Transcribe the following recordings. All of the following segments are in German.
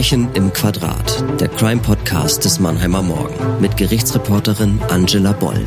Verbrechen im Quadrat, der Crime-Podcast des Mannheimer Morgen mit Gerichtsreporterin Angela Boll.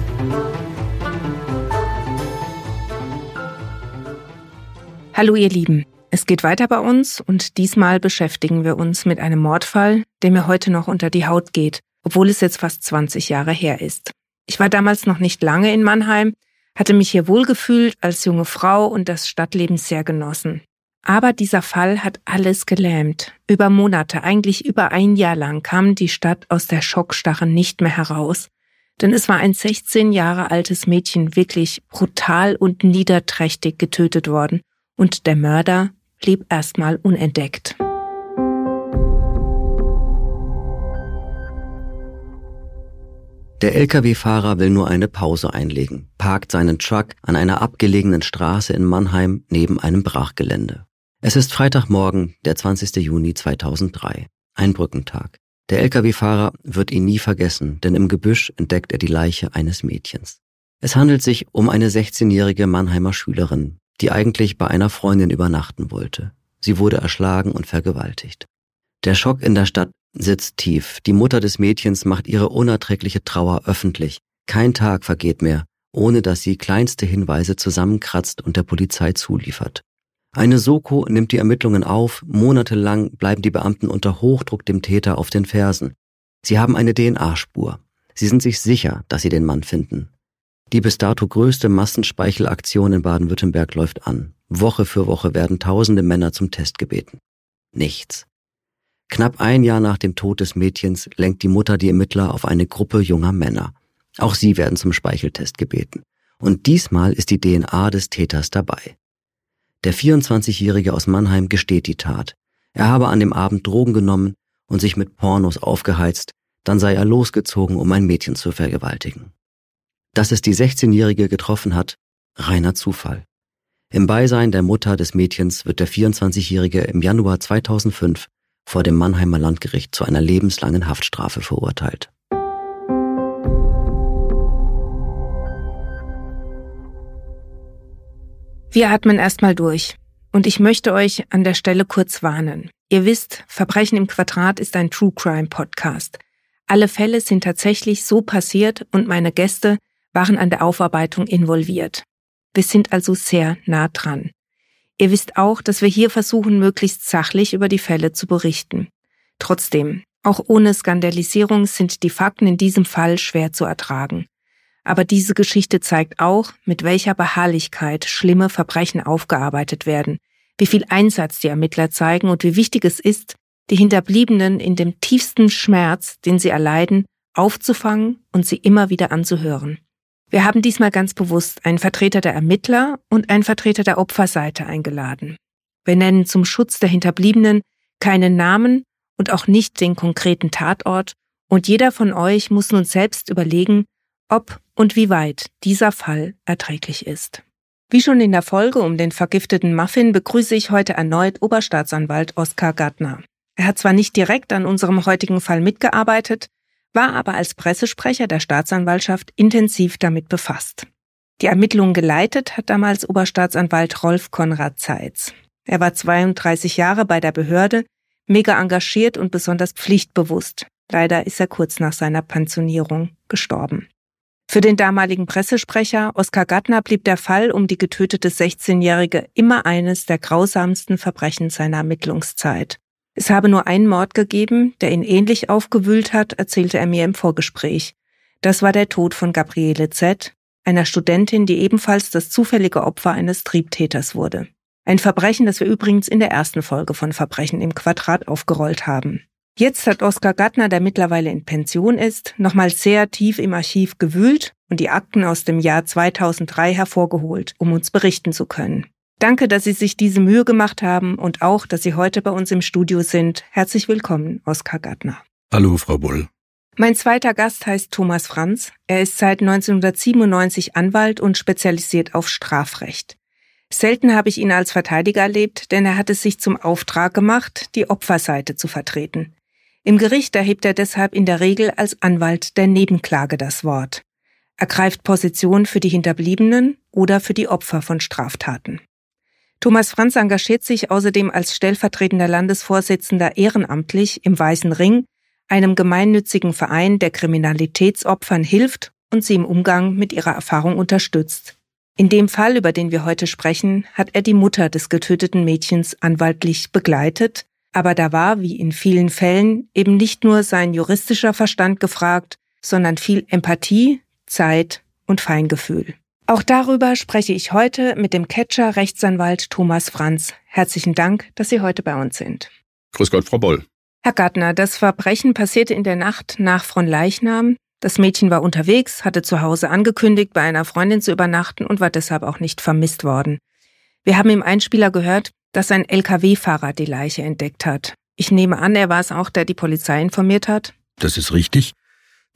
Hallo ihr Lieben, es geht weiter bei uns und diesmal beschäftigen wir uns mit einem Mordfall, der mir heute noch unter die Haut geht, obwohl es jetzt fast 20 Jahre her ist. Ich war damals noch nicht lange in Mannheim, hatte mich hier wohlgefühlt als junge Frau und das Stadtleben sehr genossen. Aber dieser Fall hat alles gelähmt. Über Monate, eigentlich über ein Jahr lang, kam die Stadt aus der Schockstarre nicht mehr heraus. Denn es war ein 16 Jahre altes Mädchen wirklich brutal und niederträchtig getötet worden. Und der Mörder blieb erstmal unentdeckt. Der Lkw-Fahrer will nur eine Pause einlegen, parkt seinen Truck an einer abgelegenen Straße in Mannheim neben einem Brachgelände. Es ist Freitagmorgen, der 20. Juni 2003, ein Brückentag. Der Lkw-Fahrer wird ihn nie vergessen, denn im Gebüsch entdeckt er die Leiche eines Mädchens. Es handelt sich um eine 16-jährige Mannheimer Schülerin, die eigentlich bei einer Freundin übernachten wollte. Sie wurde erschlagen und vergewaltigt. Der Schock in der Stadt sitzt tief. Die Mutter des Mädchens macht ihre unerträgliche Trauer öffentlich. Kein Tag vergeht mehr, ohne dass sie kleinste Hinweise zusammenkratzt und der Polizei zuliefert. Eine Soko nimmt die Ermittlungen auf, monatelang bleiben die Beamten unter Hochdruck dem Täter auf den Fersen. Sie haben eine DNA-Spur. Sie sind sich sicher, dass sie den Mann finden. Die bis dato größte Massenspeichelaktion in Baden-Württemberg läuft an. Woche für Woche werden tausende Männer zum Test gebeten. Nichts. Knapp ein Jahr nach dem Tod des Mädchens lenkt die Mutter die Ermittler auf eine Gruppe junger Männer. Auch sie werden zum Speicheltest gebeten. Und diesmal ist die DNA des Täters dabei. Der 24-Jährige aus Mannheim gesteht die Tat. Er habe an dem Abend Drogen genommen und sich mit Pornos aufgeheizt, dann sei er losgezogen, um ein Mädchen zu vergewaltigen. Dass es die 16-Jährige getroffen hat, reiner Zufall. Im Beisein der Mutter des Mädchens wird der 24-Jährige im Januar 2005 vor dem Mannheimer Landgericht zu einer lebenslangen Haftstrafe verurteilt. Wir atmen erstmal durch. Und ich möchte euch an der Stelle kurz warnen. Ihr wisst, Verbrechen im Quadrat ist ein True Crime Podcast. Alle Fälle sind tatsächlich so passiert und meine Gäste waren an der Aufarbeitung involviert. Wir sind also sehr nah dran. Ihr wisst auch, dass wir hier versuchen, möglichst sachlich über die Fälle zu berichten. Trotzdem, auch ohne Skandalisierung sind die Fakten in diesem Fall schwer zu ertragen. Aber diese Geschichte zeigt auch, mit welcher Beharrlichkeit schlimme Verbrechen aufgearbeitet werden, wie viel Einsatz die Ermittler zeigen und wie wichtig es ist, die Hinterbliebenen in dem tiefsten Schmerz, den sie erleiden, aufzufangen und sie immer wieder anzuhören. Wir haben diesmal ganz bewusst einen Vertreter der Ermittler und einen Vertreter der Opferseite eingeladen. Wir nennen zum Schutz der Hinterbliebenen keinen Namen und auch nicht den konkreten Tatort, und jeder von euch muss nun selbst überlegen, ob und wie weit dieser Fall erträglich ist. Wie schon in der Folge um den vergifteten Muffin begrüße ich heute erneut Oberstaatsanwalt Oskar Gartner. Er hat zwar nicht direkt an unserem heutigen Fall mitgearbeitet, war aber als Pressesprecher der Staatsanwaltschaft intensiv damit befasst. Die Ermittlungen geleitet hat damals Oberstaatsanwalt Rolf Konrad Zeitz. Er war 32 Jahre bei der Behörde, mega engagiert und besonders pflichtbewusst. Leider ist er kurz nach seiner Pensionierung gestorben. Für den damaligen Pressesprecher Oskar Gattner blieb der Fall um die getötete 16-Jährige immer eines der grausamsten Verbrechen seiner Ermittlungszeit. Es habe nur einen Mord gegeben, der ihn ähnlich aufgewühlt hat, erzählte er mir im Vorgespräch. Das war der Tod von Gabriele Z., einer Studentin, die ebenfalls das zufällige Opfer eines Triebtäters wurde. Ein Verbrechen, das wir übrigens in der ersten Folge von Verbrechen im Quadrat aufgerollt haben. Jetzt hat Oskar Gattner, der mittlerweile in Pension ist, nochmal sehr tief im Archiv gewühlt und die Akten aus dem Jahr 2003 hervorgeholt, um uns berichten zu können. Danke, dass Sie sich diese Mühe gemacht haben und auch, dass Sie heute bei uns im Studio sind. Herzlich willkommen, Oskar Gattner. Hallo, Frau Bull. Mein zweiter Gast heißt Thomas Franz. Er ist seit 1997 Anwalt und spezialisiert auf Strafrecht. Selten habe ich ihn als Verteidiger erlebt, denn er hat es sich zum Auftrag gemacht, die Opferseite zu vertreten. Im Gericht erhebt er deshalb in der Regel als Anwalt der Nebenklage das Wort. Er greift Position für die Hinterbliebenen oder für die Opfer von Straftaten. Thomas Franz engagiert sich außerdem als stellvertretender Landesvorsitzender ehrenamtlich im Weißen Ring, einem gemeinnützigen Verein, der Kriminalitätsopfern hilft und sie im Umgang mit ihrer Erfahrung unterstützt. In dem Fall, über den wir heute sprechen, hat er die Mutter des getöteten Mädchens anwaltlich begleitet, aber da war, wie in vielen Fällen, eben nicht nur sein juristischer Verstand gefragt, sondern viel Empathie, Zeit und Feingefühl. Auch darüber spreche ich heute mit dem Catcher Rechtsanwalt Thomas Franz. Herzlichen Dank, dass Sie heute bei uns sind. Grüß Gott, Frau Boll. Herr Gartner, das Verbrechen passierte in der Nacht nach Fronleichnam. Das Mädchen war unterwegs, hatte zu Hause angekündigt, bei einer Freundin zu übernachten und war deshalb auch nicht vermisst worden. Wir haben im Einspieler gehört, dass ein Lkw-Fahrer die Leiche entdeckt hat. Ich nehme an, er war es auch, der die Polizei informiert hat. Das ist richtig.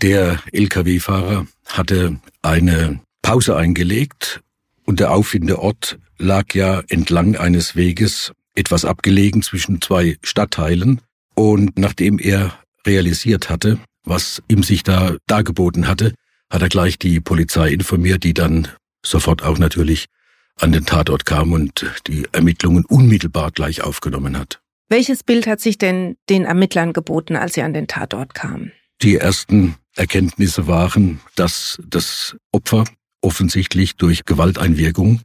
Der Lkw-Fahrer hatte eine Pause eingelegt und der Auffindeort lag ja entlang eines Weges etwas abgelegen zwischen zwei Stadtteilen. Und nachdem er realisiert hatte, was ihm sich da dargeboten hatte, hat er gleich die Polizei informiert, die dann sofort auch natürlich an den Tatort kam und die Ermittlungen unmittelbar gleich aufgenommen hat. Welches Bild hat sich denn den Ermittlern geboten, als sie an den Tatort kamen? Die ersten Erkenntnisse waren, dass das Opfer offensichtlich durch Gewalteinwirkung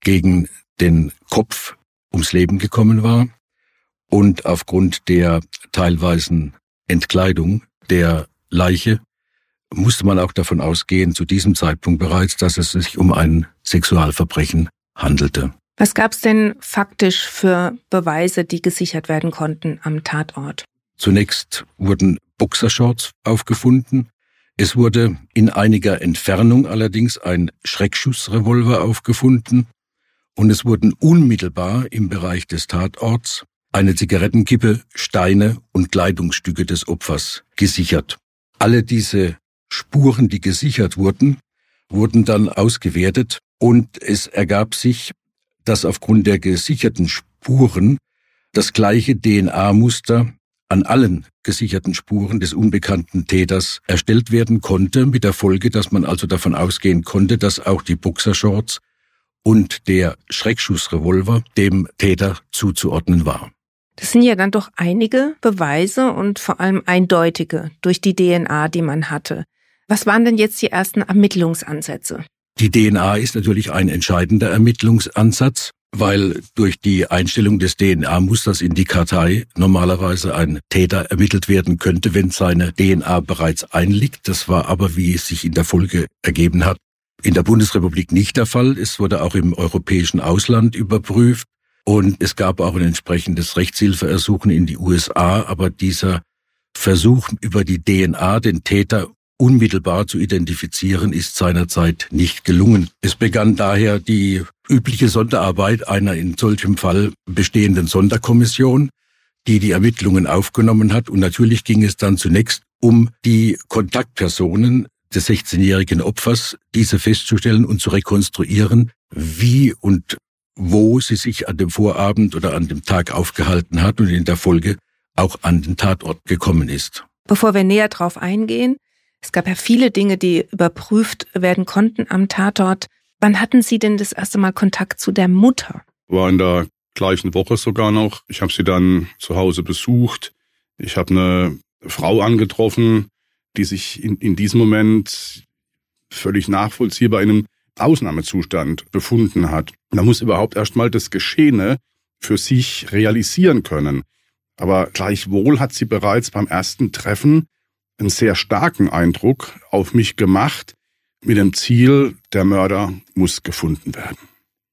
gegen den Kopf ums Leben gekommen war und aufgrund der teilweisen Entkleidung der Leiche musste man auch davon ausgehen, zu diesem Zeitpunkt bereits, dass es sich um ein Sexualverbrechen handelte. Was gab es denn faktisch für Beweise, die gesichert werden konnten am Tatort? Zunächst wurden Boxershorts aufgefunden, es wurde in einiger Entfernung allerdings ein Schreckschussrevolver aufgefunden und es wurden unmittelbar im Bereich des Tatorts eine Zigarettenkippe, Steine und Kleidungsstücke des Opfers gesichert. Alle diese Spuren, die gesichert wurden, wurden dann ausgewertet und es ergab sich, dass aufgrund der gesicherten Spuren das gleiche DNA-Muster an allen gesicherten Spuren des unbekannten Täters erstellt werden konnte, mit der Folge, dass man also davon ausgehen konnte, dass auch die Boxershorts und der Schreckschussrevolver dem Täter zuzuordnen war. Das sind ja dann doch einige Beweise und vor allem eindeutige durch die DNA, die man hatte. Was waren denn jetzt die ersten Ermittlungsansätze? Die DNA ist natürlich ein entscheidender Ermittlungsansatz weil durch die Einstellung des DNA-Musters in die Kartei normalerweise ein Täter ermittelt werden könnte, wenn seine DNA bereits einliegt. Das war aber, wie es sich in der Folge ergeben hat, in der Bundesrepublik nicht der Fall. Es wurde auch im europäischen Ausland überprüft und es gab auch ein entsprechendes Rechtshilfeersuchen in die USA, aber dieser Versuch über die DNA den Täter unmittelbar zu identifizieren, ist seinerzeit nicht gelungen. Es begann daher die übliche Sonderarbeit einer in solchem Fall bestehenden Sonderkommission, die die Ermittlungen aufgenommen hat. Und natürlich ging es dann zunächst um die Kontaktpersonen des 16-jährigen Opfers, diese festzustellen und zu rekonstruieren, wie und wo sie sich an dem Vorabend oder an dem Tag aufgehalten hat und in der Folge auch an den Tatort gekommen ist. Bevor wir näher darauf eingehen, es gab ja viele Dinge, die überprüft werden konnten am Tatort. Wann hatten Sie denn das erste Mal Kontakt zu der Mutter? War in der gleichen Woche sogar noch. Ich habe sie dann zu Hause besucht. Ich habe eine Frau angetroffen, die sich in, in diesem Moment völlig nachvollziehbar in einem Ausnahmezustand befunden hat. Da muss überhaupt erstmal das Geschehene für sich realisieren können. Aber gleichwohl hat sie bereits beim ersten Treffen einen sehr starken Eindruck auf mich gemacht, mit dem Ziel, der Mörder muss gefunden werden.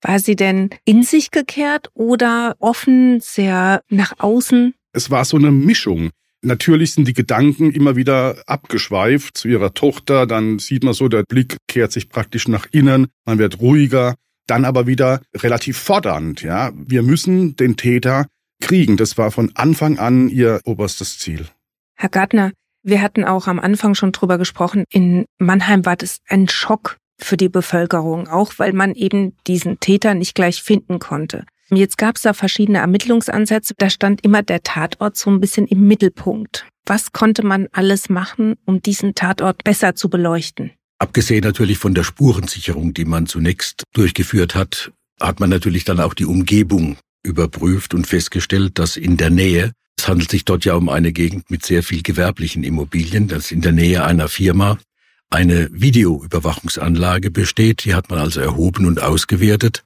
War sie denn in sich gekehrt oder offen, sehr nach außen? Es war so eine Mischung. Natürlich sind die Gedanken immer wieder abgeschweift zu ihrer Tochter, dann sieht man so, der Blick kehrt sich praktisch nach innen, man wird ruhiger, dann aber wieder relativ fordernd, ja. Wir müssen den Täter kriegen. Das war von Anfang an ihr oberstes Ziel. Herr Gartner, wir hatten auch am Anfang schon drüber gesprochen. In Mannheim war das ein Schock für die Bevölkerung, auch weil man eben diesen Täter nicht gleich finden konnte. Jetzt gab es da verschiedene Ermittlungsansätze. Da stand immer der Tatort so ein bisschen im Mittelpunkt. Was konnte man alles machen, um diesen Tatort besser zu beleuchten? Abgesehen natürlich von der Spurensicherung, die man zunächst durchgeführt hat, hat man natürlich dann auch die Umgebung überprüft und festgestellt, dass in der Nähe, es handelt sich dort ja um eine Gegend mit sehr viel gewerblichen Immobilien, dass in der Nähe einer Firma eine Videoüberwachungsanlage besteht. Die hat man also erhoben und ausgewertet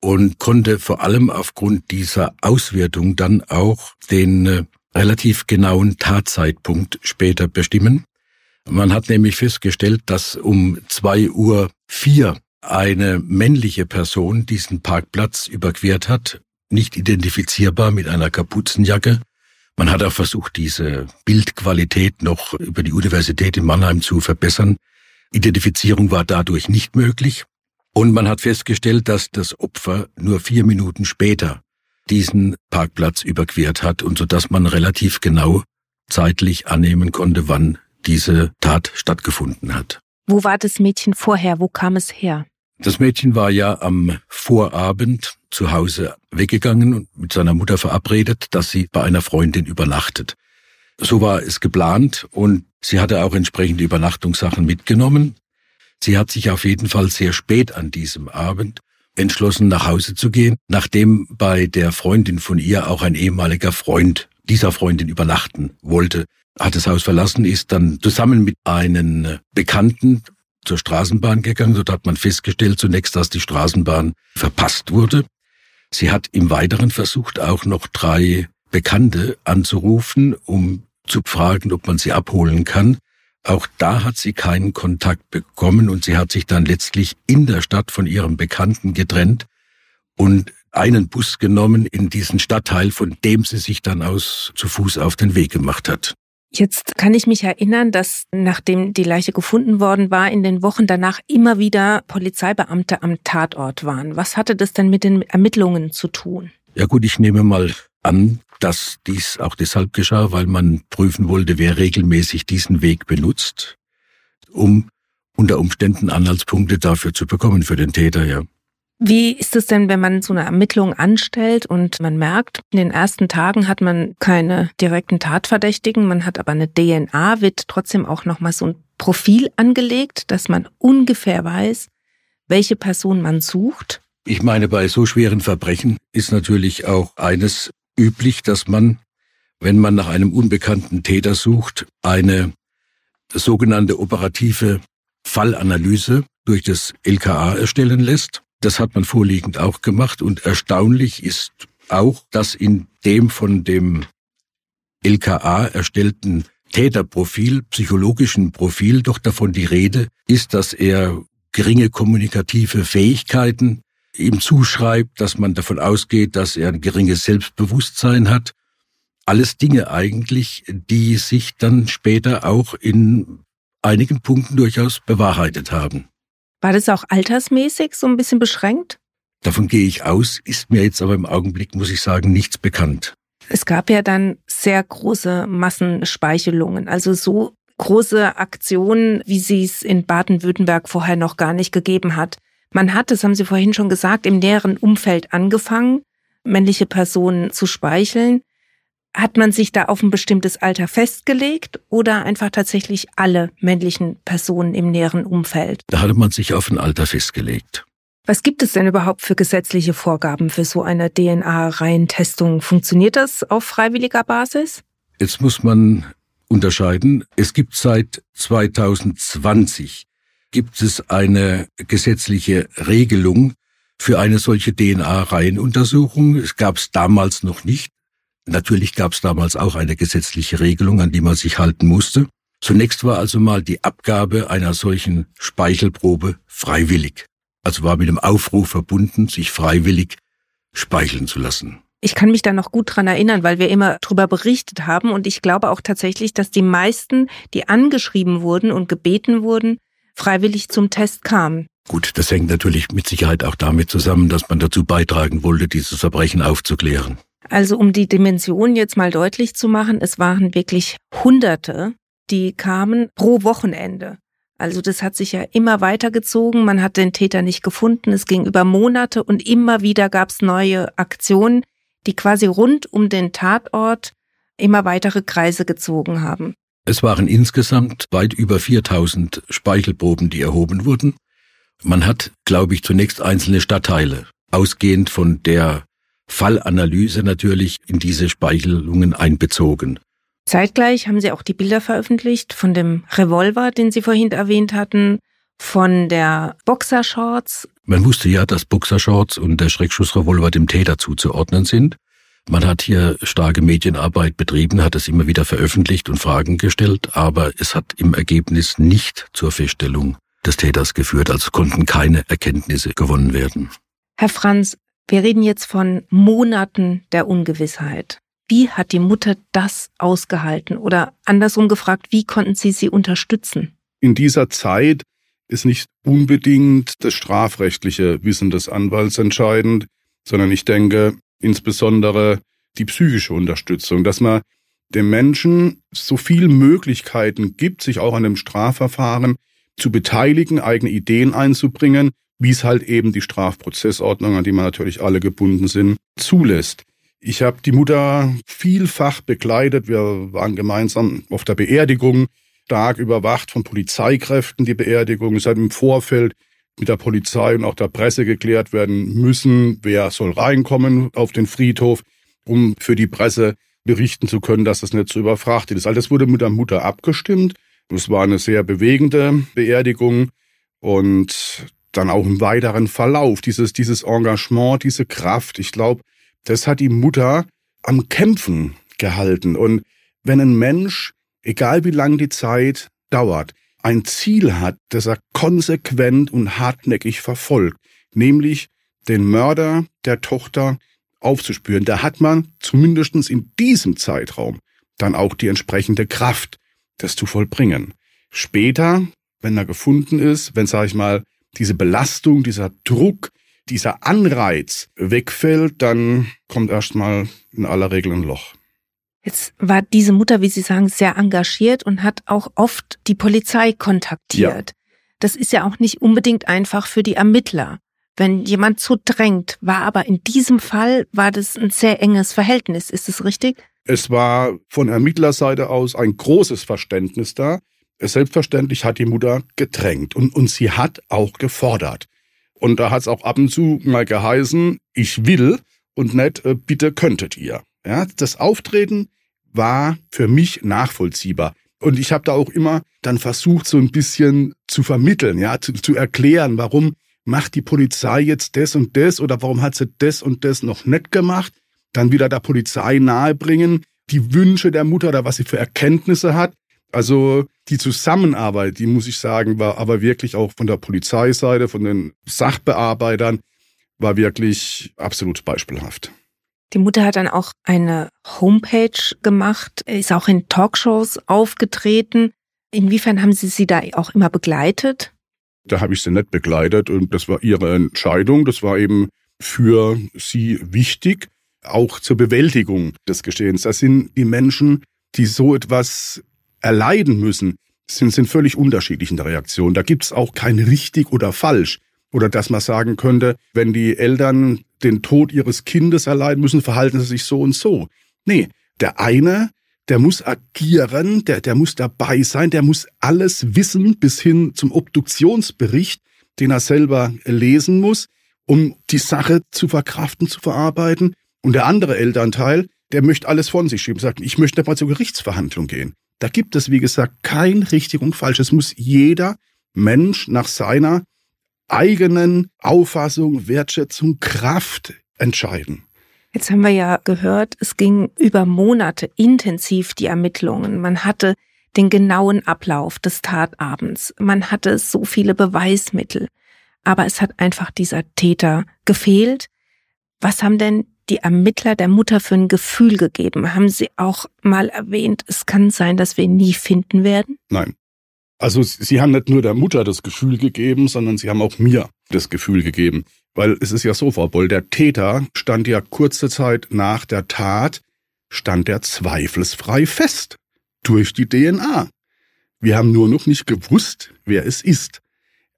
und konnte vor allem aufgrund dieser Auswertung dann auch den äh, relativ genauen Tatzeitpunkt später bestimmen. Man hat nämlich festgestellt, dass um zwei Uhr vier eine männliche Person diesen Parkplatz überquert hat, nicht identifizierbar mit einer Kapuzenjacke. Man hat auch versucht, diese Bildqualität noch über die Universität in Mannheim zu verbessern. Identifizierung war dadurch nicht möglich. Und man hat festgestellt, dass das Opfer nur vier Minuten später diesen Parkplatz überquert hat und so dass man relativ genau zeitlich annehmen konnte, wann diese Tat stattgefunden hat. Wo war das Mädchen vorher? Wo kam es her? Das Mädchen war ja am Vorabend zu Hause weggegangen und mit seiner Mutter verabredet, dass sie bei einer Freundin übernachtet. So war es geplant und sie hatte auch entsprechende Übernachtungssachen mitgenommen. Sie hat sich auf jeden Fall sehr spät an diesem Abend entschlossen, nach Hause zu gehen, nachdem bei der Freundin von ihr auch ein ehemaliger Freund dieser Freundin übernachten wollte, hat das Haus verlassen, ist dann zusammen mit einem Bekannten zur Straßenbahn gegangen. Dort hat man festgestellt zunächst, dass die Straßenbahn verpasst wurde. Sie hat im Weiteren versucht, auch noch drei Bekannte anzurufen, um zu fragen, ob man sie abholen kann. Auch da hat sie keinen Kontakt bekommen und sie hat sich dann letztlich in der Stadt von ihrem Bekannten getrennt und einen Bus genommen in diesen Stadtteil, von dem sie sich dann aus zu Fuß auf den Weg gemacht hat. Jetzt kann ich mich erinnern, dass nachdem die Leiche gefunden worden war, in den Wochen danach immer wieder Polizeibeamte am Tatort waren. Was hatte das denn mit den Ermittlungen zu tun? Ja gut, ich nehme mal an, dass dies auch deshalb geschah, weil man prüfen wollte, wer regelmäßig diesen Weg benutzt, um unter Umständen Anhaltspunkte dafür zu bekommen für den Täter, ja. Wie ist es denn, wenn man so eine Ermittlung anstellt und man merkt, in den ersten Tagen hat man keine direkten Tatverdächtigen, man hat aber eine DNA, wird trotzdem auch nochmal so ein Profil angelegt, dass man ungefähr weiß, welche Person man sucht? Ich meine, bei so schweren Verbrechen ist natürlich auch eines üblich, dass man, wenn man nach einem unbekannten Täter sucht, eine sogenannte operative Fallanalyse durch das LKA erstellen lässt. Das hat man vorliegend auch gemacht und erstaunlich ist auch, dass in dem von dem LKA erstellten Täterprofil, psychologischen Profil doch davon die Rede ist, dass er geringe kommunikative Fähigkeiten ihm zuschreibt, dass man davon ausgeht, dass er ein geringes Selbstbewusstsein hat. Alles Dinge eigentlich, die sich dann später auch in einigen Punkten durchaus bewahrheitet haben. War das auch altersmäßig so ein bisschen beschränkt? Davon gehe ich aus, ist mir jetzt aber im Augenblick, muss ich sagen, nichts bekannt. Es gab ja dann sehr große Massenspeichelungen, also so große Aktionen, wie sie es in Baden-Württemberg vorher noch gar nicht gegeben hat. Man hat, das haben Sie vorhin schon gesagt, im näheren Umfeld angefangen, männliche Personen zu speicheln. Hat man sich da auf ein bestimmtes Alter festgelegt oder einfach tatsächlich alle männlichen Personen im näheren Umfeld? Da hatte man sich auf ein Alter festgelegt. Was gibt es denn überhaupt für gesetzliche Vorgaben für so eine DNA-Reihentestung? Funktioniert das auf freiwilliger Basis? Jetzt muss man unterscheiden. Es gibt seit 2020 gibt es eine gesetzliche Regelung für eine solche DNA-Reihenuntersuchung. Es gab es damals noch nicht. Natürlich gab es damals auch eine gesetzliche Regelung, an die man sich halten musste. Zunächst war also mal die Abgabe einer solchen Speichelprobe freiwillig. Also war mit dem Aufruf verbunden, sich freiwillig speicheln zu lassen. Ich kann mich da noch gut dran erinnern, weil wir immer drüber berichtet haben und ich glaube auch tatsächlich, dass die meisten, die angeschrieben wurden und gebeten wurden, freiwillig zum Test kam. Gut, das hängt natürlich mit Sicherheit auch damit zusammen, dass man dazu beitragen wollte, dieses Verbrechen aufzuklären. Also um die Dimension jetzt mal deutlich zu machen, es waren wirklich Hunderte, die kamen pro Wochenende. Also das hat sich ja immer weitergezogen, man hat den Täter nicht gefunden, es ging über Monate und immer wieder gab es neue Aktionen, die quasi rund um den Tatort immer weitere Kreise gezogen haben. Es waren insgesamt weit über 4000 Speichelproben, die erhoben wurden. Man hat, glaube ich, zunächst einzelne Stadtteile ausgehend von der Fallanalyse natürlich in diese Speichelungen einbezogen. Zeitgleich haben Sie auch die Bilder veröffentlicht von dem Revolver, den Sie vorhin erwähnt hatten, von der Boxershorts. Man wusste ja, dass Boxershorts und der Schreckschussrevolver dem Täter zuzuordnen sind. Man hat hier starke Medienarbeit betrieben, hat es immer wieder veröffentlicht und Fragen gestellt, aber es hat im Ergebnis nicht zur Feststellung des Täters geführt, also konnten keine Erkenntnisse gewonnen werden. Herr Franz, wir reden jetzt von Monaten der Ungewissheit. Wie hat die Mutter das ausgehalten? Oder andersrum gefragt, wie konnten Sie sie unterstützen? In dieser Zeit ist nicht unbedingt das strafrechtliche Wissen des Anwalts entscheidend, sondern ich denke insbesondere die psychische Unterstützung, dass man dem Menschen so viele Möglichkeiten gibt, sich auch an einem Strafverfahren zu beteiligen, eigene Ideen einzubringen, wie es halt eben die Strafprozessordnung, an die man natürlich alle gebunden sind, zulässt. Ich habe die Mutter vielfach begleitet. Wir waren gemeinsam auf der Beerdigung, stark überwacht von Polizeikräften, die Beerdigung. Es hat im Vorfeld mit der Polizei und auch der Presse geklärt werden müssen, wer soll reinkommen auf den Friedhof, um für die Presse berichten zu können, dass das nicht so überfrachtet ist. All das wurde mit der Mutter abgestimmt. Es war eine sehr bewegende Beerdigung und dann auch im weiteren Verlauf, dieses, dieses Engagement, diese Kraft, ich glaube, das hat die Mutter am Kämpfen gehalten. Und wenn ein Mensch, egal wie lang die Zeit dauert, ein Ziel hat, das er konsequent und hartnäckig verfolgt, nämlich den Mörder der Tochter aufzuspüren, da hat man zumindestens in diesem Zeitraum dann auch die entsprechende Kraft, das zu vollbringen. Später, wenn er gefunden ist, wenn, sage ich mal, diese Belastung, dieser Druck, dieser Anreiz wegfällt, dann kommt erstmal in aller Regel ein Loch. Jetzt war diese Mutter, wie Sie sagen, sehr engagiert und hat auch oft die Polizei kontaktiert. Ja. Das ist ja auch nicht unbedingt einfach für die Ermittler. Wenn jemand so drängt, war aber in diesem Fall war das ein sehr enges Verhältnis. Ist es richtig? Es war von Ermittlerseite aus ein großes Verständnis da. Selbstverständlich hat die Mutter gedrängt und, und sie hat auch gefordert. Und da hat es auch ab und zu mal geheißen, ich will und nicht, äh, bitte könntet ihr. Ja, das Auftreten war für mich nachvollziehbar. Und ich habe da auch immer dann versucht, so ein bisschen zu vermitteln, ja, zu, zu erklären, warum macht die Polizei jetzt das und das oder warum hat sie das und das noch nicht gemacht. Dann wieder der Polizei nahebringen, die Wünsche der Mutter oder was sie für Erkenntnisse hat. Also die Zusammenarbeit, die muss ich sagen, war aber wirklich auch von der Polizeiseite, von den Sachbearbeitern, war wirklich absolut beispielhaft. Die Mutter hat dann auch eine Homepage gemacht, ist auch in Talkshows aufgetreten. Inwiefern haben Sie sie da auch immer begleitet? Da habe ich sie nicht begleitet und das war ihre Entscheidung. Das war eben für sie wichtig, auch zur Bewältigung des Geschehens. Das sind die Menschen, die so etwas erleiden müssen, sind, sind völlig unterschiedlich in der Reaktion. Da gibt's auch kein richtig oder falsch. Oder dass man sagen könnte, wenn die Eltern den Tod ihres Kindes erleiden müssen, verhalten sie sich so und so. Nee, der eine, der muss agieren, der, der muss dabei sein, der muss alles wissen bis hin zum Obduktionsbericht, den er selber lesen muss, um die Sache zu verkraften, zu verarbeiten. Und der andere Elternteil, der möchte alles von sich schieben, sagt, ich möchte mal zur Gerichtsverhandlung gehen. Da gibt es, wie gesagt, kein richtig und falsch. Es muss jeder Mensch nach seiner eigenen Auffassung, Wertschätzung, Kraft entscheiden. Jetzt haben wir ja gehört, es ging über Monate intensiv die Ermittlungen. Man hatte den genauen Ablauf des Tatabends. Man hatte so viele Beweismittel. Aber es hat einfach dieser Täter gefehlt. Was haben denn die Ermittler der Mutter für ein Gefühl gegeben? Haben Sie auch mal erwähnt, es kann sein, dass wir ihn nie finden werden? Nein. Also Sie haben nicht nur der Mutter das Gefühl gegeben, sondern Sie haben auch mir das Gefühl gegeben. Weil es ist ja so, Frau Boll, der Täter stand ja kurze Zeit nach der Tat, stand er zweifelsfrei fest. Durch die DNA. Wir haben nur noch nicht gewusst, wer es ist.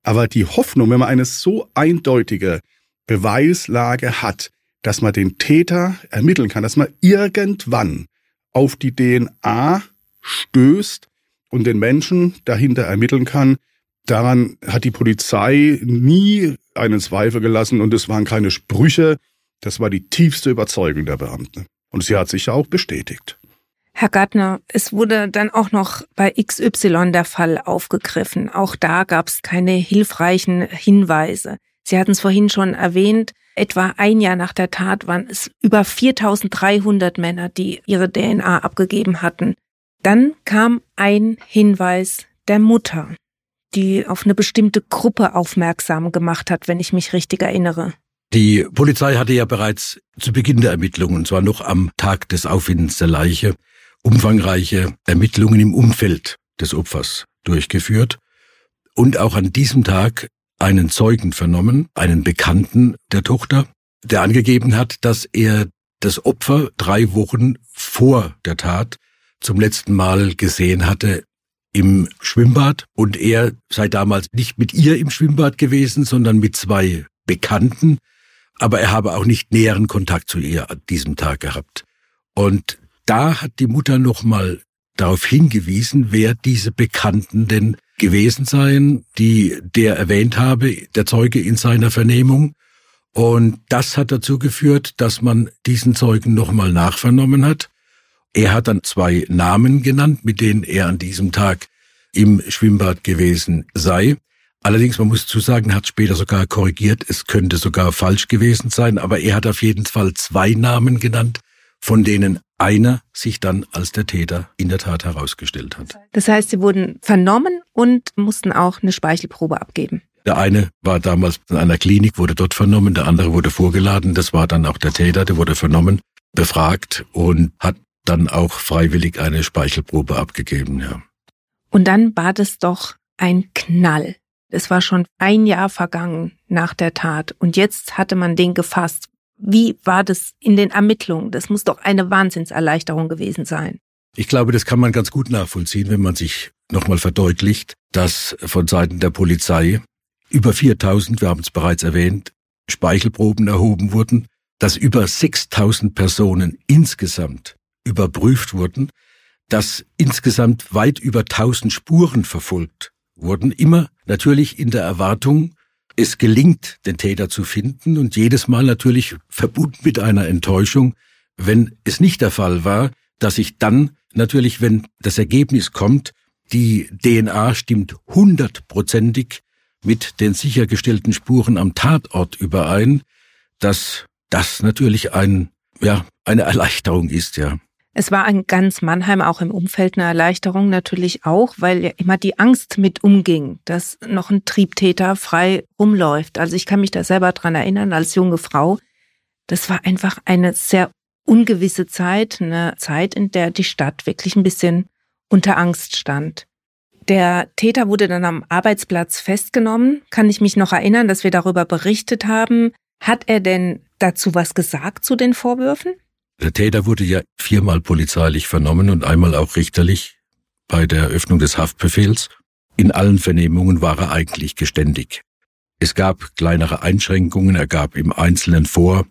Aber die Hoffnung, wenn man eine so eindeutige Beweislage hat, dass man den Täter ermitteln kann, dass man irgendwann auf die DNA stößt und den Menschen dahinter ermitteln kann. Daran hat die Polizei nie einen Zweifel gelassen und es waren keine Sprüche. Das war die tiefste Überzeugung der Beamten. Und sie hat sich ja auch bestätigt. Herr Gartner, es wurde dann auch noch bei XY der Fall aufgegriffen. Auch da gab es keine hilfreichen Hinweise. Sie hatten es vorhin schon erwähnt, etwa ein Jahr nach der Tat waren es über 4300 Männer, die ihre DNA abgegeben hatten. Dann kam ein Hinweis der Mutter, die auf eine bestimmte Gruppe aufmerksam gemacht hat, wenn ich mich richtig erinnere. Die Polizei hatte ja bereits zu Beginn der Ermittlungen, und zwar noch am Tag des Auffindens der Leiche, umfangreiche Ermittlungen im Umfeld des Opfers durchgeführt und auch an diesem Tag einen Zeugen vernommen, einen Bekannten der Tochter, der angegeben hat, dass er das Opfer drei Wochen vor der Tat zum letzten Mal gesehen hatte im Schwimmbad und er sei damals nicht mit ihr im Schwimmbad gewesen, sondern mit zwei Bekannten, aber er habe auch nicht näheren Kontakt zu ihr an diesem Tag gehabt. Und da hat die Mutter nochmal darauf hingewiesen, wer diese Bekannten denn gewesen seien, die der erwähnt habe, der Zeuge in seiner Vernehmung. Und das hat dazu geführt, dass man diesen Zeugen nochmal nachvernommen hat. Er hat dann zwei Namen genannt, mit denen er an diesem Tag im Schwimmbad gewesen sei. Allerdings, man muss zu sagen, hat später sogar korrigiert, es könnte sogar falsch gewesen sein, aber er hat auf jeden Fall zwei Namen genannt, von denen einer sich dann als der Täter in der Tat herausgestellt hat. Das heißt, sie wurden vernommen und mussten auch eine Speichelprobe abgeben. Der eine war damals in einer Klinik, wurde dort vernommen, der andere wurde vorgeladen, das war dann auch der Täter, der wurde vernommen, befragt und hat dann auch freiwillig eine Speichelprobe abgegeben, ja. Und dann war das doch ein Knall. Es war schon ein Jahr vergangen nach der Tat und jetzt hatte man den gefasst. Wie war das in den Ermittlungen? Das muss doch eine Wahnsinnserleichterung gewesen sein. Ich glaube, das kann man ganz gut nachvollziehen, wenn man sich nochmal verdeutlicht, dass von Seiten der Polizei über 4000, wir haben es bereits erwähnt, Speichelproben erhoben wurden, dass über 6000 Personen insgesamt überprüft wurden, dass insgesamt weit über 1000 Spuren verfolgt wurden, immer natürlich in der Erwartung, es gelingt, den Täter zu finden und jedes Mal natürlich verbunden mit einer Enttäuschung, wenn es nicht der Fall war, dass ich dann natürlich, wenn das Ergebnis kommt, die DNA stimmt hundertprozentig mit den sichergestellten Spuren am Tatort überein, dass das natürlich ein, ja, eine Erleichterung ist, ja. Es war in ganz Mannheim auch im Umfeld eine Erleichterung natürlich auch, weil ja immer die Angst mit umging, dass noch ein Triebtäter frei rumläuft. Also ich kann mich da selber dran erinnern als junge Frau. Das war einfach eine sehr ungewisse Zeit, eine Zeit, in der die Stadt wirklich ein bisschen unter Angst stand. Der Täter wurde dann am Arbeitsplatz festgenommen. Kann ich mich noch erinnern, dass wir darüber berichtet haben. Hat er denn dazu was gesagt zu den Vorwürfen? Der Täter wurde ja viermal polizeilich vernommen und einmal auch richterlich bei der Eröffnung des Haftbefehls. In allen Vernehmungen war er eigentlich geständig. Es gab kleinere Einschränkungen, er gab im Einzelnen vor,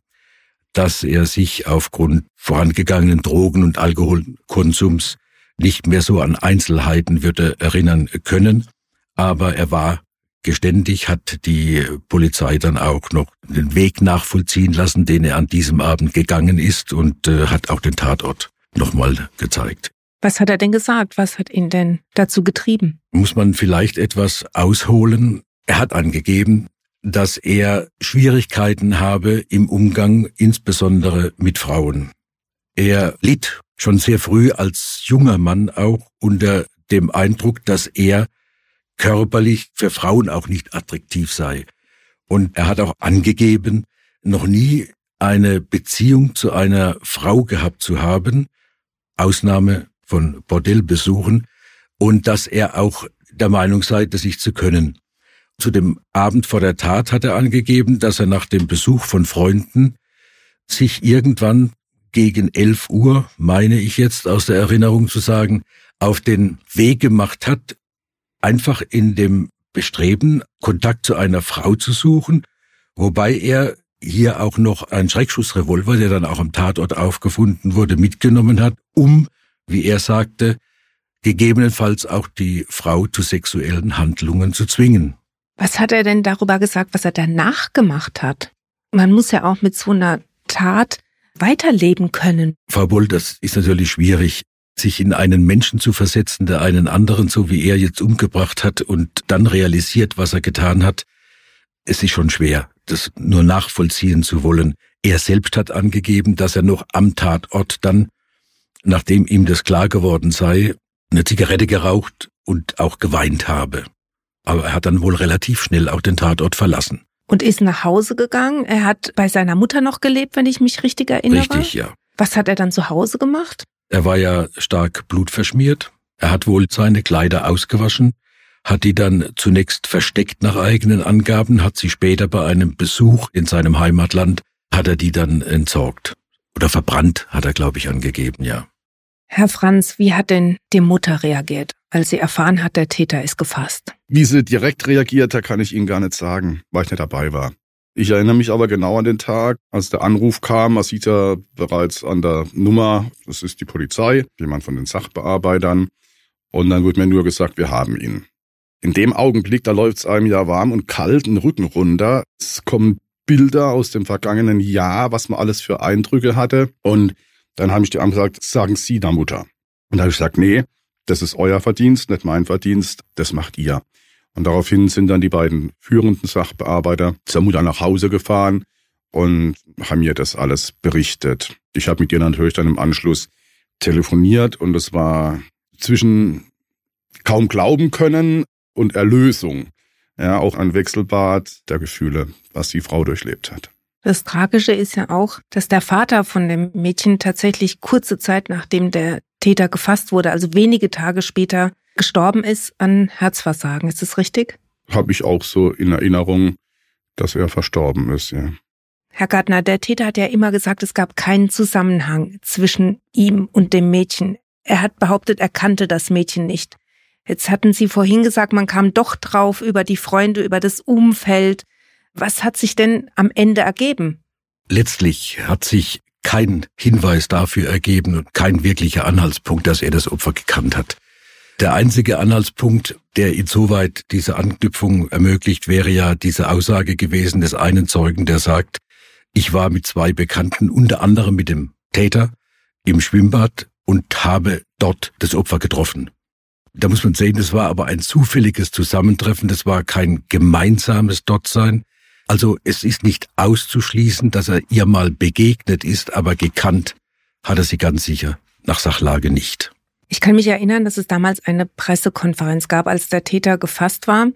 dass er sich aufgrund vorangegangenen Drogen- und Alkoholkonsums nicht mehr so an Einzelheiten würde erinnern können, aber er war Geständig hat die Polizei dann auch noch den Weg nachvollziehen lassen, den er an diesem Abend gegangen ist und äh, hat auch den Tatort nochmal gezeigt. Was hat er denn gesagt? Was hat ihn denn dazu getrieben? Muss man vielleicht etwas ausholen? Er hat angegeben, dass er Schwierigkeiten habe im Umgang insbesondere mit Frauen. Er litt schon sehr früh als junger Mann auch unter dem Eindruck, dass er körperlich für Frauen auch nicht attraktiv sei. Und er hat auch angegeben, noch nie eine Beziehung zu einer Frau gehabt zu haben, Ausnahme von Bordellbesuchen, und dass er auch der Meinung sei, das nicht zu können. Zu dem Abend vor der Tat hat er angegeben, dass er nach dem Besuch von Freunden sich irgendwann gegen elf Uhr, meine ich jetzt aus der Erinnerung zu sagen, auf den Weg gemacht hat, einfach in dem Bestreben, Kontakt zu einer Frau zu suchen, wobei er hier auch noch einen Schreckschussrevolver, der dann auch am Tatort aufgefunden wurde, mitgenommen hat, um, wie er sagte, gegebenenfalls auch die Frau zu sexuellen Handlungen zu zwingen. Was hat er denn darüber gesagt, was er danach gemacht hat? Man muss ja auch mit so einer Tat weiterleben können. Frau Bull, das ist natürlich schwierig, sich in einen Menschen zu versetzen, der einen anderen, so wie er jetzt umgebracht hat und dann realisiert, was er getan hat. Es ist schon schwer, das nur nachvollziehen zu wollen. Er selbst hat angegeben, dass er noch am Tatort dann, nachdem ihm das klar geworden sei, eine Zigarette geraucht und auch geweint habe. Aber er hat dann wohl relativ schnell auch den Tatort verlassen. Und ist nach Hause gegangen. Er hat bei seiner Mutter noch gelebt, wenn ich mich richtig erinnere. Richtig, ja. Was hat er dann zu Hause gemacht? Er war ja stark blutverschmiert. Er hat wohl seine Kleider ausgewaschen, hat die dann zunächst versteckt nach eigenen Angaben, hat sie später bei einem Besuch in seinem Heimatland, hat er die dann entsorgt. Oder verbrannt, hat er, glaube ich, angegeben, ja. Herr Franz, wie hat denn die Mutter reagiert, als sie erfahren hat, der Täter ist gefasst? Wie sie direkt reagiert hat, kann ich Ihnen gar nicht sagen, weil ich nicht dabei war. Ich erinnere mich aber genau an den Tag, als der Anruf kam. Man sieht ja bereits an der Nummer, das ist die Polizei, jemand von den Sachbearbeitern. Und dann wird mir nur gesagt, wir haben ihn. In dem Augenblick, da läuft es einem ja warm und kalt den Rücken runter. Es kommen Bilder aus dem vergangenen Jahr, was man alles für Eindrücke hatte. Und dann habe ich die gesagt, sagen Sie da Mutter. Und da habe ich gesagt, nee, das ist euer Verdienst, nicht mein Verdienst, das macht ihr. Und daraufhin sind dann die beiden führenden Sachbearbeiter zur Mutter nach Hause gefahren und haben mir das alles berichtet. Ich habe mit ihr natürlich dann im Anschluss telefoniert und es war zwischen kaum glauben können und Erlösung. Ja, auch ein Wechselbad der Gefühle, was die Frau durchlebt hat. Das Tragische ist ja auch, dass der Vater von dem Mädchen tatsächlich kurze Zeit nachdem der Täter gefasst wurde, also wenige Tage später, gestorben ist an Herzversagen. Ist das richtig? Habe ich auch so in Erinnerung, dass er verstorben ist, ja. Herr Gartner, der Täter hat ja immer gesagt, es gab keinen Zusammenhang zwischen ihm und dem Mädchen. Er hat behauptet, er kannte das Mädchen nicht. Jetzt hatten Sie vorhin gesagt, man kam doch drauf über die Freunde, über das Umfeld. Was hat sich denn am Ende ergeben? Letztlich hat sich kein Hinweis dafür ergeben und kein wirklicher Anhaltspunkt, dass er das Opfer gekannt hat. Der einzige Anhaltspunkt, der insoweit diese Anknüpfung ermöglicht, wäre ja diese Aussage gewesen des einen Zeugen, der sagt, ich war mit zwei Bekannten, unter anderem mit dem Täter, im Schwimmbad und habe dort das Opfer getroffen. Da muss man sehen, das war aber ein zufälliges Zusammentreffen, das war kein gemeinsames Dortsein. Also es ist nicht auszuschließen, dass er ihr mal begegnet ist, aber gekannt hat er sie ganz sicher nach Sachlage nicht. Ich kann mich erinnern, dass es damals eine Pressekonferenz gab, als der Täter gefasst war.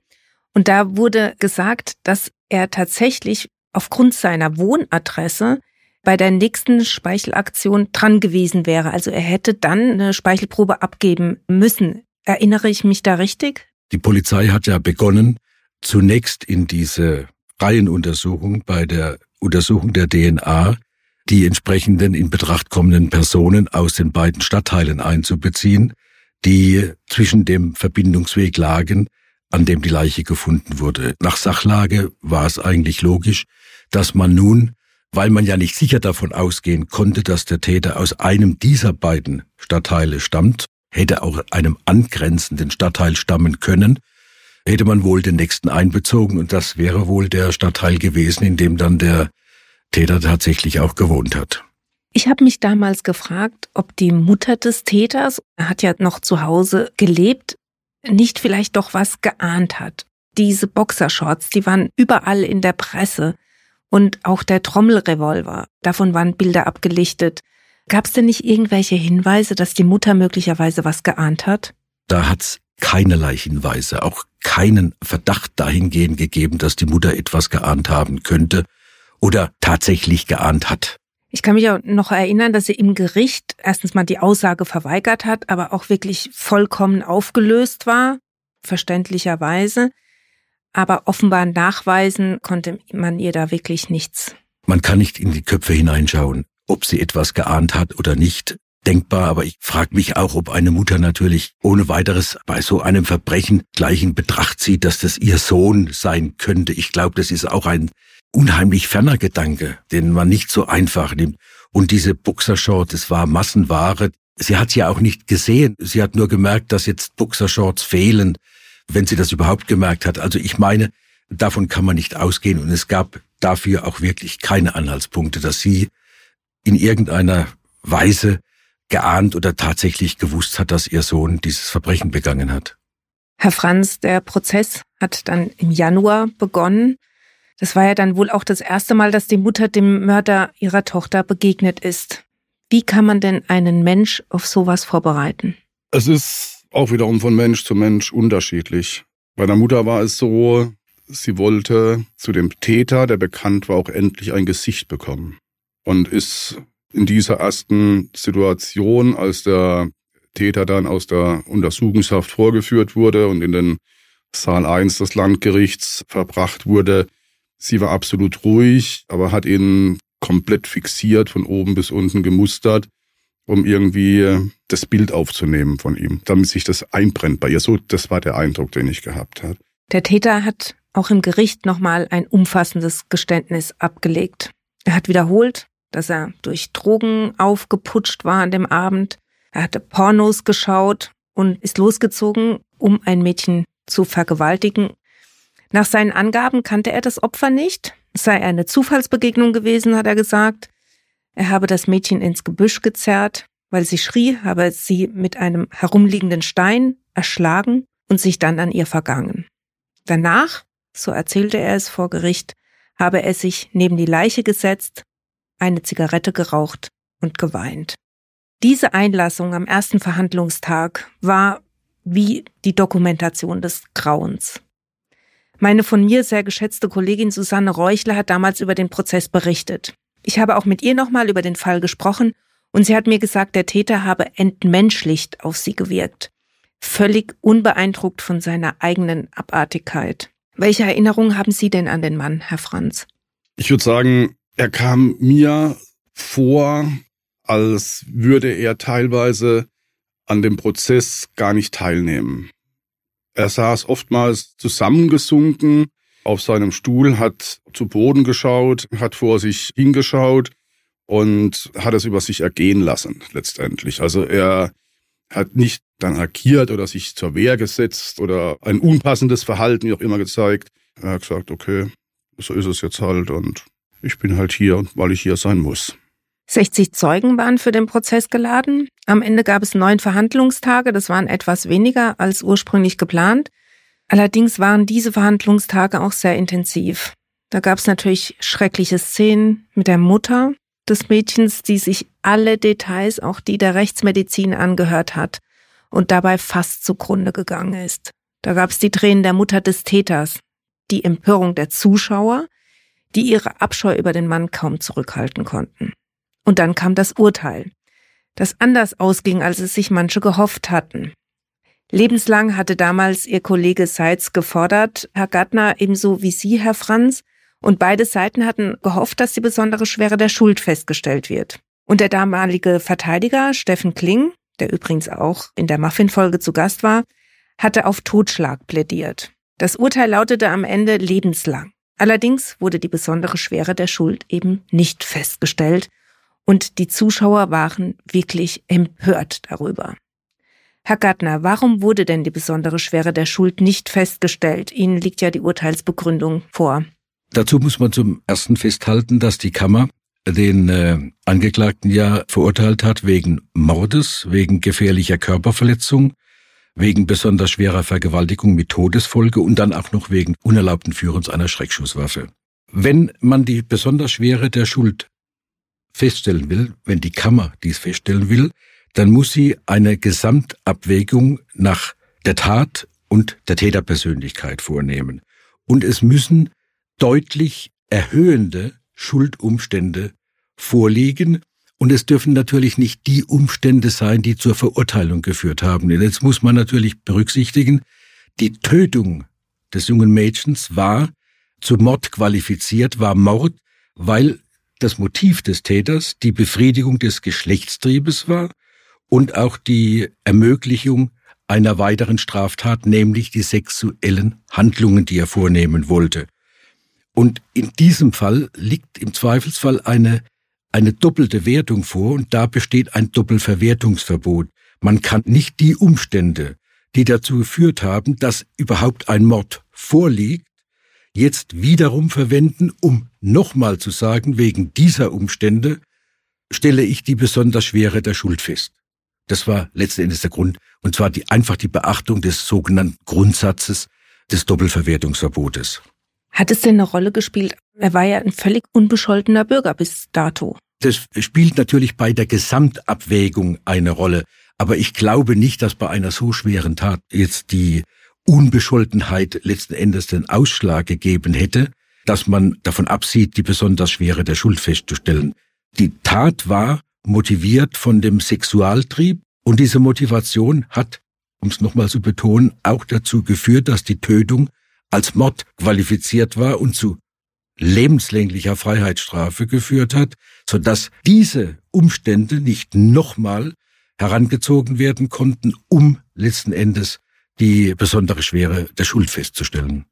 Und da wurde gesagt, dass er tatsächlich aufgrund seiner Wohnadresse bei der nächsten Speichelaktion dran gewesen wäre. Also er hätte dann eine Speichelprobe abgeben müssen. Erinnere ich mich da richtig? Die Polizei hat ja begonnen, zunächst in diese Reihenuntersuchung bei der Untersuchung der DNA die entsprechenden in Betracht kommenden Personen aus den beiden Stadtteilen einzubeziehen, die zwischen dem Verbindungsweg lagen, an dem die Leiche gefunden wurde. Nach Sachlage war es eigentlich logisch, dass man nun, weil man ja nicht sicher davon ausgehen konnte, dass der Täter aus einem dieser beiden Stadtteile stammt, hätte auch einem angrenzenden Stadtteil stammen können, hätte man wohl den nächsten einbezogen und das wäre wohl der Stadtteil gewesen, in dem dann der Täter tatsächlich auch gewohnt hat. Ich habe mich damals gefragt, ob die Mutter des Täters, er hat ja noch zu Hause gelebt, nicht vielleicht doch was geahnt hat. Diese Boxershorts, die waren überall in der Presse und auch der Trommelrevolver, davon waren Bilder abgelichtet. Gab es denn nicht irgendwelche Hinweise, dass die Mutter möglicherweise was geahnt hat? Da hat's keinerlei Hinweise, auch keinen Verdacht dahingehend gegeben, dass die Mutter etwas geahnt haben könnte oder tatsächlich geahnt hat. Ich kann mich auch noch erinnern, dass sie im Gericht erstens mal die Aussage verweigert hat, aber auch wirklich vollkommen aufgelöst war, verständlicherweise. Aber offenbar nachweisen konnte man ihr da wirklich nichts. Man kann nicht in die Köpfe hineinschauen, ob sie etwas geahnt hat oder nicht. Denkbar, aber ich frage mich auch, ob eine Mutter natürlich ohne weiteres bei so einem Verbrechen gleich in Betracht zieht, dass das ihr Sohn sein könnte. Ich glaube, das ist auch ein unheimlich ferner Gedanke, den man nicht so einfach nimmt. Und diese Boxershort, das war Massenware. Sie hat ja auch nicht gesehen. Sie hat nur gemerkt, dass jetzt Boxershorts fehlen, wenn sie das überhaupt gemerkt hat. Also ich meine, Davon kann man nicht ausgehen und es gab dafür auch wirklich keine Anhaltspunkte, dass sie in irgendeiner Weise geahnt oder tatsächlich gewusst hat, dass ihr Sohn dieses Verbrechen begangen hat. Herr Franz, der Prozess hat dann im Januar begonnen. Das war ja dann wohl auch das erste Mal, dass die Mutter dem Mörder ihrer Tochter begegnet ist. Wie kann man denn einen Mensch auf sowas vorbereiten? Es ist auch wiederum von Mensch zu Mensch unterschiedlich. Bei der Mutter war es so, sie wollte zu dem Täter, der bekannt war, auch endlich ein Gesicht bekommen. Und ist in dieser ersten Situation, als der Täter dann aus der Untersuchungshaft vorgeführt wurde und in den Saal 1 des Landgerichts verbracht wurde, sie war absolut ruhig, aber hat ihn komplett fixiert, von oben bis unten gemustert, um irgendwie das Bild aufzunehmen von ihm, damit sich das einbrennt bei ihr. So, das war der Eindruck, den ich gehabt habe. Der Täter hat auch im Gericht nochmal ein umfassendes Geständnis abgelegt. Er hat wiederholt, dass er durch Drogen aufgeputscht war an dem Abend. Er hatte Pornos geschaut und ist losgezogen, um ein Mädchen zu vergewaltigen. Nach seinen Angaben kannte er das Opfer nicht. Es sei eine Zufallsbegegnung gewesen, hat er gesagt. Er habe das Mädchen ins Gebüsch gezerrt. Weil sie schrie, habe sie mit einem herumliegenden Stein erschlagen und sich dann an ihr vergangen. Danach, so erzählte er es vor Gericht, habe er sich neben die Leiche gesetzt eine Zigarette geraucht und geweint. Diese Einlassung am ersten Verhandlungstag war wie die Dokumentation des Grauens. Meine von mir sehr geschätzte Kollegin Susanne Reuchler hat damals über den Prozess berichtet. Ich habe auch mit ihr nochmal über den Fall gesprochen und sie hat mir gesagt, der Täter habe entmenschlicht auf sie gewirkt. Völlig unbeeindruckt von seiner eigenen Abartigkeit. Welche Erinnerungen haben Sie denn an den Mann, Herr Franz? Ich würde sagen, er kam mir vor, als würde er teilweise an dem Prozess gar nicht teilnehmen. Er saß oftmals zusammengesunken auf seinem Stuhl, hat zu Boden geschaut, hat vor sich hingeschaut und hat es über sich ergehen lassen letztendlich. Also er hat nicht dann agiert oder sich zur Wehr gesetzt oder ein unpassendes Verhalten, wie auch immer, gezeigt. Er hat gesagt, okay, so ist es jetzt halt und ich bin halt hier, weil ich hier sein muss. 60 Zeugen waren für den Prozess geladen. Am Ende gab es neun Verhandlungstage. Das waren etwas weniger als ursprünglich geplant. Allerdings waren diese Verhandlungstage auch sehr intensiv. Da gab es natürlich schreckliche Szenen mit der Mutter des Mädchens, die sich alle Details, auch die der Rechtsmedizin angehört hat und dabei fast zugrunde gegangen ist. Da gab es die Tränen der Mutter des Täters, die Empörung der Zuschauer, die ihre Abscheu über den Mann kaum zurückhalten konnten. Und dann kam das Urteil, das anders ausging, als es sich manche gehofft hatten. Lebenslang hatte damals ihr Kollege Seitz gefordert, Herr Gattner ebenso wie Sie, Herr Franz, und beide Seiten hatten gehofft, dass die besondere Schwere der Schuld festgestellt wird. Und der damalige Verteidiger Steffen Kling, der übrigens auch in der Muffin-Folge zu Gast war, hatte auf Totschlag plädiert. Das Urteil lautete am Ende lebenslang. Allerdings wurde die besondere Schwere der Schuld eben nicht festgestellt und die Zuschauer waren wirklich empört darüber. Herr Gattner, warum wurde denn die besondere Schwere der Schuld nicht festgestellt? Ihnen liegt ja die Urteilsbegründung vor. Dazu muss man zum ersten festhalten, dass die Kammer den äh, Angeklagten ja verurteilt hat wegen Mordes, wegen gefährlicher Körperverletzung, wegen besonders schwerer Vergewaltigung mit Todesfolge und dann auch noch wegen unerlaubten Führens einer Schreckschusswaffe. Wenn man die besonders Schwere der Schuld feststellen will, wenn die Kammer dies feststellen will, dann muss sie eine Gesamtabwägung nach der Tat und der Täterpersönlichkeit vornehmen. Und es müssen deutlich erhöhende Schuldumstände vorliegen, und es dürfen natürlich nicht die Umstände sein, die zur Verurteilung geführt haben. Jetzt muss man natürlich berücksichtigen, die Tötung des jungen Mädchens war zu Mord qualifiziert, war Mord, weil das Motiv des Täters die Befriedigung des Geschlechtstriebes war und auch die Ermöglichung einer weiteren Straftat, nämlich die sexuellen Handlungen, die er vornehmen wollte. Und in diesem Fall liegt im Zweifelsfall eine eine doppelte Wertung vor und da besteht ein Doppelverwertungsverbot. Man kann nicht die Umstände, die dazu geführt haben, dass überhaupt ein Mord vorliegt, jetzt wiederum verwenden, um nochmal zu sagen, wegen dieser Umstände stelle ich die besonders Schwere der Schuld fest. Das war letzten Endes der Grund, und zwar die, einfach die Beachtung des sogenannten Grundsatzes des Doppelverwertungsverbotes. Hat es denn eine Rolle gespielt? Er war ja ein völlig unbescholtener Bürger bis dato. Das spielt natürlich bei der Gesamtabwägung eine Rolle. Aber ich glaube nicht, dass bei einer so schweren Tat jetzt die Unbescholtenheit letzten Endes den Ausschlag gegeben hätte, dass man davon absieht, die besonders Schwere der Schuld festzustellen. Die Tat war motiviert von dem Sexualtrieb und diese Motivation hat, um es nochmal zu betonen, auch dazu geführt, dass die Tötung als Mord qualifiziert war und zu lebenslänglicher Freiheitsstrafe geführt hat, so dass diese Umstände nicht nochmal herangezogen werden konnten, um letzten Endes die besondere Schwere der Schuld festzustellen.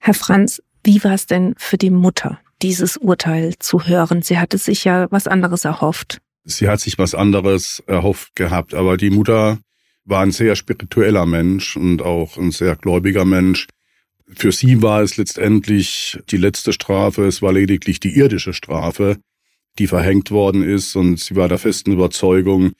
Herr Franz, wie war es denn für die Mutter, dieses Urteil zu hören? Sie hatte sich ja was anderes erhofft. Sie hat sich was anderes erhofft gehabt, aber die Mutter war ein sehr spiritueller Mensch und auch ein sehr gläubiger Mensch. Für sie war es letztendlich die letzte Strafe, es war lediglich die irdische Strafe, die verhängt worden ist und sie war der festen Überzeugung,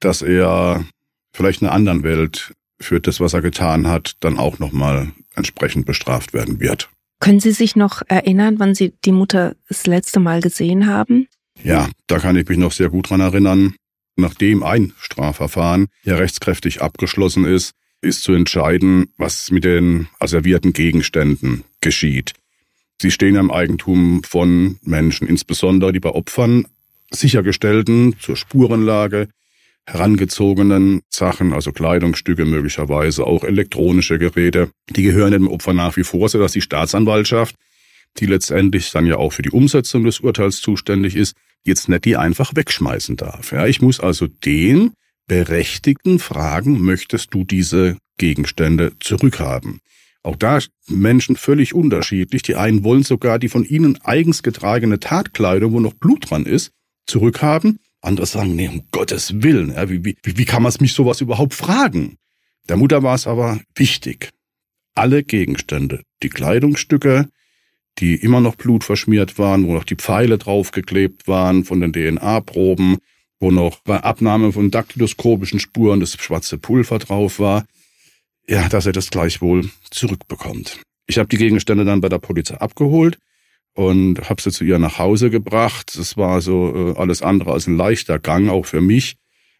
dass er vielleicht in einer anderen Welt für das, was er getan hat, dann auch nochmal entsprechend bestraft werden wird. Können Sie sich noch erinnern, wann Sie die Mutter das letzte Mal gesehen haben? Ja, da kann ich mich noch sehr gut dran erinnern. Nachdem ein Strafverfahren ja rechtskräftig abgeschlossen ist, ist zu entscheiden, was mit den asservierten Gegenständen geschieht. Sie stehen im Eigentum von Menschen, insbesondere die bei Opfern sichergestellten zur Spurenlage herangezogenen Sachen, also Kleidungsstücke möglicherweise, auch elektronische Geräte, die gehören dem Opfer nach wie vor, sodass die Staatsanwaltschaft, die letztendlich dann ja auch für die Umsetzung des Urteils zuständig ist, jetzt nicht die einfach wegschmeißen darf. Ja, ich muss also den Berechtigten fragen, möchtest du diese Gegenstände zurückhaben? Auch da Menschen völlig unterschiedlich. Die einen wollen sogar die von ihnen eigens getragene Tatkleidung, wo noch Blut dran ist, zurückhaben. Andere sagen, nee, um Gottes Willen, ja, wie, wie, wie kann man mich sowas überhaupt fragen? Der Mutter war es aber wichtig. Alle Gegenstände, die Kleidungsstücke, die immer noch blutverschmiert waren, wo noch die Pfeile draufgeklebt waren von den DNA-Proben, wo noch bei Abnahme von daktyloskopischen Spuren das schwarze Pulver drauf war, ja, dass er das gleichwohl zurückbekommt. Ich habe die Gegenstände dann bei der Polizei abgeholt und habe sie zu ihr nach Hause gebracht. Das war so äh, alles andere als ein leichter Gang, auch für mich.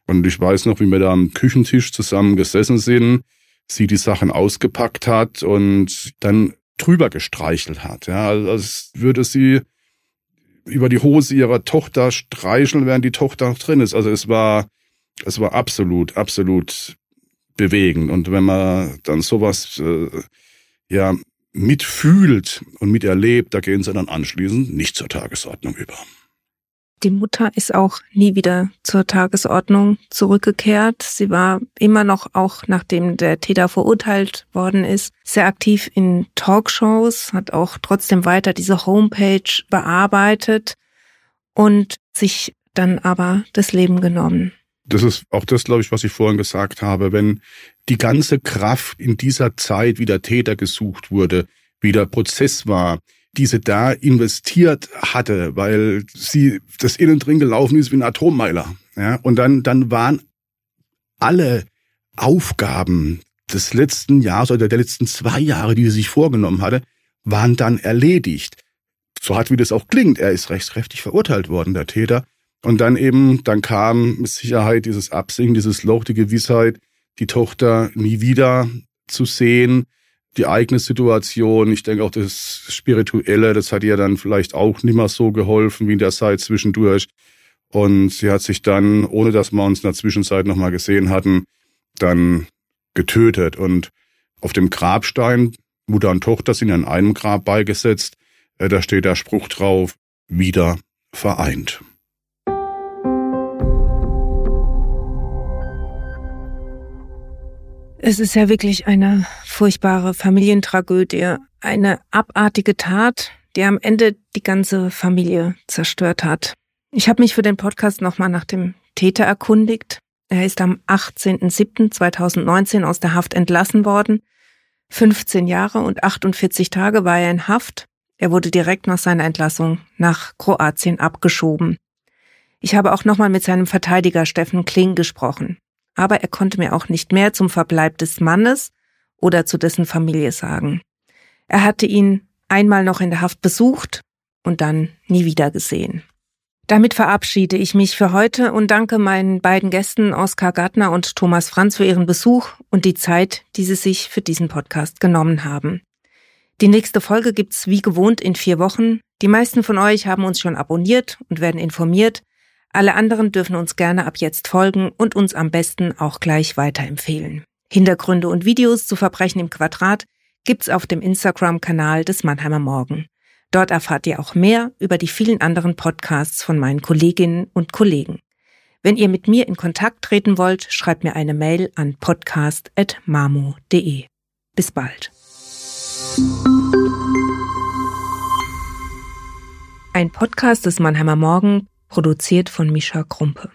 Und ich weiß noch, wie wir da am Küchentisch zusammen gesessen sind, sie die Sachen ausgepackt hat und dann drüber gestreichelt hat. Ja, also als würde sie über die Hose ihrer Tochter streicheln, während die Tochter noch drin ist. Also es war, es war absolut, absolut bewegend. Und wenn man dann sowas, äh, ja, mitfühlt und miterlebt, da gehen sie dann anschließend nicht zur Tagesordnung über. Die Mutter ist auch nie wieder zur Tagesordnung zurückgekehrt. Sie war immer noch, auch nachdem der Täter verurteilt worden ist, sehr aktiv in Talkshows, hat auch trotzdem weiter diese Homepage bearbeitet und sich dann aber das Leben genommen. Das ist auch das, glaube ich, was ich vorhin gesagt habe. Wenn die ganze Kraft in dieser Zeit, wie der Täter gesucht wurde, wie der Prozess war, diese da investiert hatte, weil sie das innen drin gelaufen ist wie ein Atommeiler. Ja, und dann, dann waren alle Aufgaben des letzten Jahres oder der letzten zwei Jahre, die sie sich vorgenommen hatte, waren dann erledigt. So hart wie das auch klingt, er ist rechtskräftig verurteilt worden, der Täter. Und dann eben, dann kam mit Sicherheit dieses Absinken, dieses Loch, die Gewissheit, die Tochter nie wieder zu sehen, die eigene Situation. Ich denke auch das Spirituelle, das hat ihr dann vielleicht auch nicht mehr so geholfen wie in der Zeit zwischendurch. Und sie hat sich dann, ohne dass wir uns in der Zwischenzeit nochmal gesehen hatten, dann getötet. Und auf dem Grabstein, Mutter und Tochter sind in einem Grab beigesetzt, äh, da steht der Spruch drauf, wieder vereint. Es ist ja wirklich eine furchtbare Familientragödie, eine abartige Tat, die am Ende die ganze Familie zerstört hat. Ich habe mich für den Podcast nochmal nach dem Täter erkundigt. Er ist am 18.07.2019 aus der Haft entlassen worden. 15 Jahre und 48 Tage war er in Haft. Er wurde direkt nach seiner Entlassung nach Kroatien abgeschoben. Ich habe auch nochmal mit seinem Verteidiger Steffen Kling gesprochen. Aber er konnte mir auch nicht mehr zum Verbleib des Mannes oder zu dessen Familie sagen. Er hatte ihn einmal noch in der Haft besucht und dann nie wieder gesehen. Damit verabschiede ich mich für heute und danke meinen beiden Gästen Oskar Gartner und Thomas Franz für ihren Besuch und die Zeit, die sie sich für diesen Podcast genommen haben. Die nächste Folge gibt's wie gewohnt in vier Wochen. Die meisten von euch haben uns schon abonniert und werden informiert. Alle anderen dürfen uns gerne ab jetzt folgen und uns am besten auch gleich weiterempfehlen. Hintergründe und Videos zu Verbrechen im Quadrat gibt's auf dem Instagram-Kanal des Mannheimer Morgen. Dort erfahrt ihr auch mehr über die vielen anderen Podcasts von meinen Kolleginnen und Kollegen. Wenn ihr mit mir in Kontakt treten wollt, schreibt mir eine Mail an podcast.mamo.de. Bis bald. Ein Podcast des Mannheimer Morgen, produziert von Mischa Krumpe.